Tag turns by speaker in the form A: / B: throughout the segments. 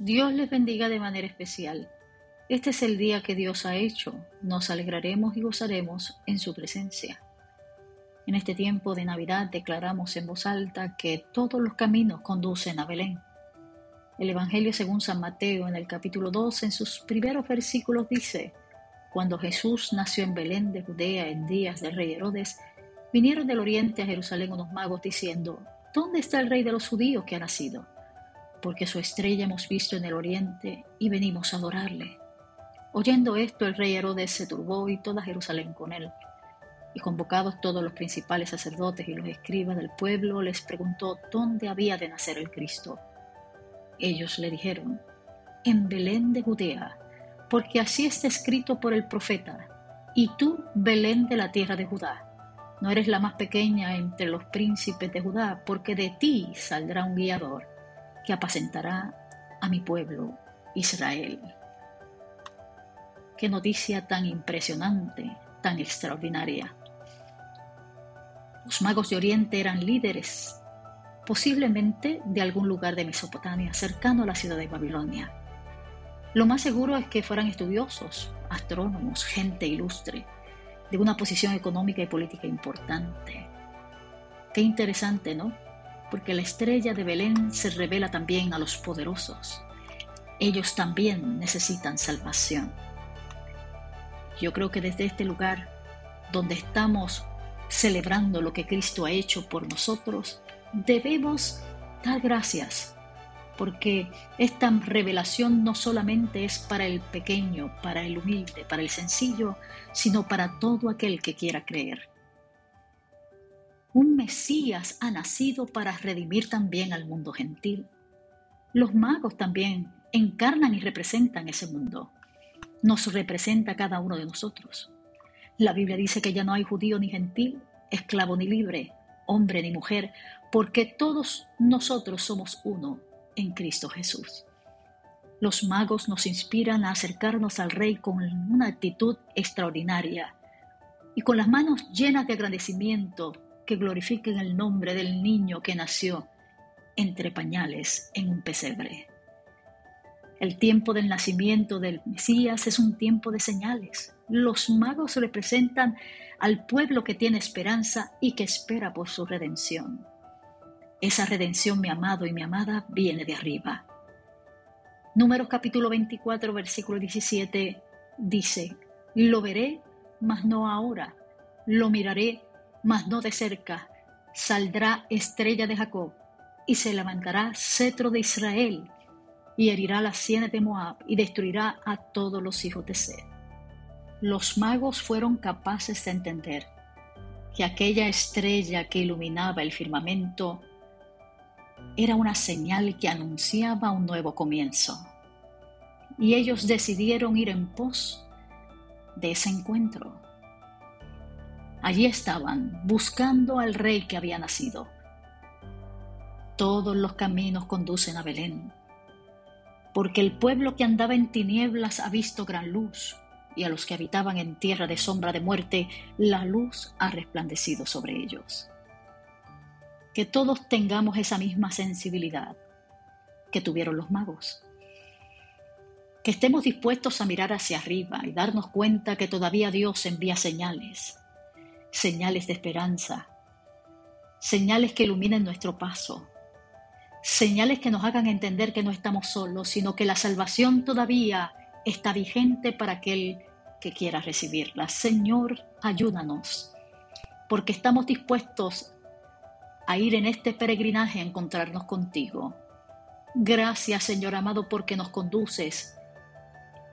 A: Dios les bendiga de manera especial. Este es el día que Dios ha hecho. Nos alegraremos y gozaremos en su presencia. En este tiempo de Navidad declaramos en voz alta que todos los caminos conducen a Belén. El Evangelio según San Mateo en el capítulo 2 en sus primeros versículos dice, Cuando Jesús nació en Belén de Judea en días del rey Herodes, vinieron del oriente a Jerusalén unos magos diciendo, ¿Dónde está el rey de los judíos que ha nacido? Porque su estrella hemos visto en el oriente y venimos a adorarle. Oyendo esto, el rey Herodes se turbó y toda Jerusalén con él. Y convocados todos los principales sacerdotes y los escribas del pueblo, les preguntó dónde había de nacer el Cristo. Ellos le dijeron, en Belén de Judea, porque así está escrito por el profeta, y tú, Belén de la tierra de Judá, no eres la más pequeña entre los príncipes de Judá, porque de ti saldrá un guiador que apacentará a mi pueblo Israel. Qué noticia tan impresionante, tan extraordinaria. Los magos de Oriente eran líderes, posiblemente de algún lugar de Mesopotamia, cercano a la ciudad de Babilonia. Lo más seguro es que fueran estudiosos, astrónomos, gente ilustre, de una posición económica y política importante. Qué interesante, ¿no? Porque la estrella de Belén se revela también a los poderosos. Ellos también necesitan salvación. Yo creo que desde este lugar, donde estamos celebrando lo que Cristo ha hecho por nosotros, debemos dar gracias, porque esta revelación no solamente es para el pequeño, para el humilde, para el sencillo, sino para todo aquel que quiera creer. Un Mesías ha nacido para redimir también al mundo gentil. Los magos también encarnan y representan ese mundo. Nos representa cada uno de nosotros. La Biblia dice que ya no hay judío ni gentil, esclavo ni libre, hombre ni mujer, porque todos nosotros somos uno en Cristo Jesús. Los magos nos inspiran a acercarnos al Rey con una actitud extraordinaria y con las manos llenas de agradecimiento que glorifiquen el nombre del niño que nació entre pañales en un pesebre. El tiempo del nacimiento del Mesías es un tiempo de señales. Los magos representan al pueblo que tiene esperanza y que espera por su redención. Esa redención, mi amado y mi amada, viene de arriba. Números capítulo 24, versículo 17 dice, Lo veré, mas no ahora, lo miraré, mas no de cerca. Saldrá estrella de Jacob, y se levantará cetro de Israel, y herirá las sienes de Moab, y destruirá a todos los hijos de Sed. Los magos fueron capaces de entender que aquella estrella que iluminaba el firmamento era una señal que anunciaba un nuevo comienzo. Y ellos decidieron ir en pos de ese encuentro. Allí estaban, buscando al rey que había nacido. Todos los caminos conducen a Belén, porque el pueblo que andaba en tinieblas ha visto gran luz, y a los que habitaban en tierra de sombra de muerte, la luz ha resplandecido sobre ellos. Que todos tengamos esa misma sensibilidad que tuvieron los magos. Que estemos dispuestos a mirar hacia arriba y darnos cuenta que todavía Dios envía señales, señales de esperanza, señales que iluminen nuestro paso, señales que nos hagan entender que no estamos solos, sino que la salvación todavía está vigente para aquel que quiera recibirla. Señor, ayúdanos, porque estamos dispuestos a ir en este peregrinaje a encontrarnos contigo. Gracias, Señor amado, porque nos conduces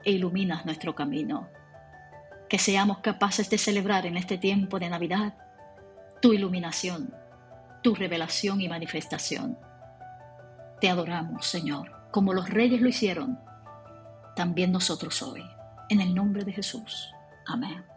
A: e iluminas nuestro camino que seamos capaces de celebrar en este tiempo de Navidad tu iluminación, tu revelación y manifestación. Te adoramos, Señor, como los reyes lo hicieron, también nosotros hoy, en el nombre de Jesús. Amén.